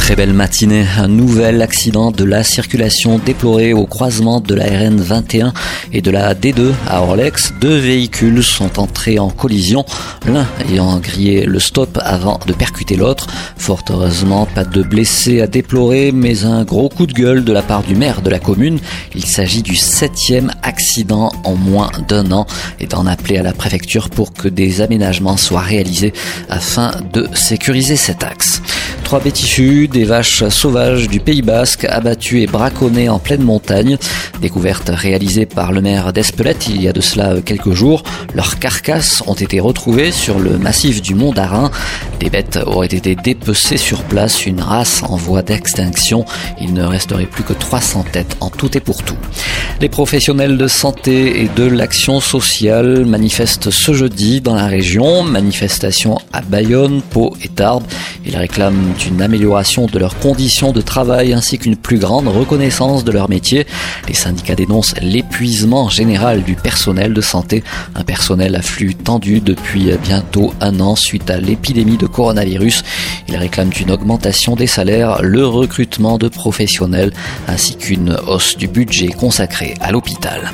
Très belle matinée. Un nouvel accident de la circulation déploré au croisement de la RN 21 et de la D2 à Orlex. Deux véhicules sont entrés en collision, l'un ayant grillé le stop avant de percuter l'autre. Fort heureusement, pas de blessés à déplorer, mais un gros coup de gueule de la part du maire de la commune. Il s'agit du septième accident en moins d'un an et d'en appeler à la préfecture pour que des aménagements soient réalisés afin de sécuriser cet axe. Trois des vaches sauvages du Pays Basque abattues et braconnées en pleine montagne. Découverte réalisée par le maire d'Espelette il y a de cela quelques jours. Leurs carcasses ont été retrouvées sur le massif du Mont d'Arin. Des bêtes auraient été dépecées sur place, une race en voie d'extinction. Il ne resterait plus que 300 têtes en tout et pour tout. Les professionnels de santé et de l'action sociale manifestent ce jeudi dans la région. Manifestation à Bayonne, Pau et Tarbes. Ils réclament une amélioration de leurs conditions de travail ainsi qu'une plus grande reconnaissance de leur métier. Les syndicats dénoncent l'épuisement général du personnel de santé, un personnel à flux tendu depuis bientôt un an suite à l'épidémie de coronavirus. Ils réclament une augmentation des salaires, le recrutement de professionnels ainsi qu'une hausse du budget consacré à l'hôpital.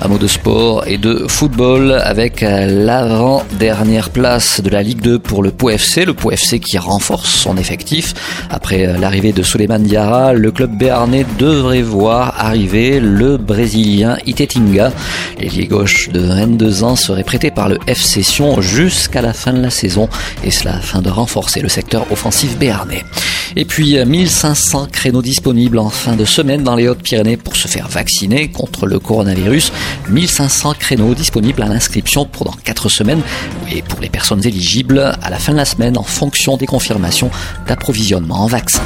Un mot de sport et de football avec l'avant-dernière place de la Ligue 2 pour le Pau FC, le Pau FC qui renforce son effectif après l'arrivée de Suleiman Diarra, le club béarnais devrait voir arriver le Brésilien Itetinga. L'ailier gauche de 22 ans serait prêté par le FC Sion jusqu'à la fin de la saison et cela afin de renforcer le secteur offensif béarnais. Et puis 1500 créneaux disponibles en fin de semaine dans les Hautes-Pyrénées pour se faire vacciner contre le coronavirus. 1500 créneaux disponibles à l'inscription pendant 4 semaines et pour les personnes éligibles à la fin de la semaine en fonction des confirmations d'approvisionnement en vaccins.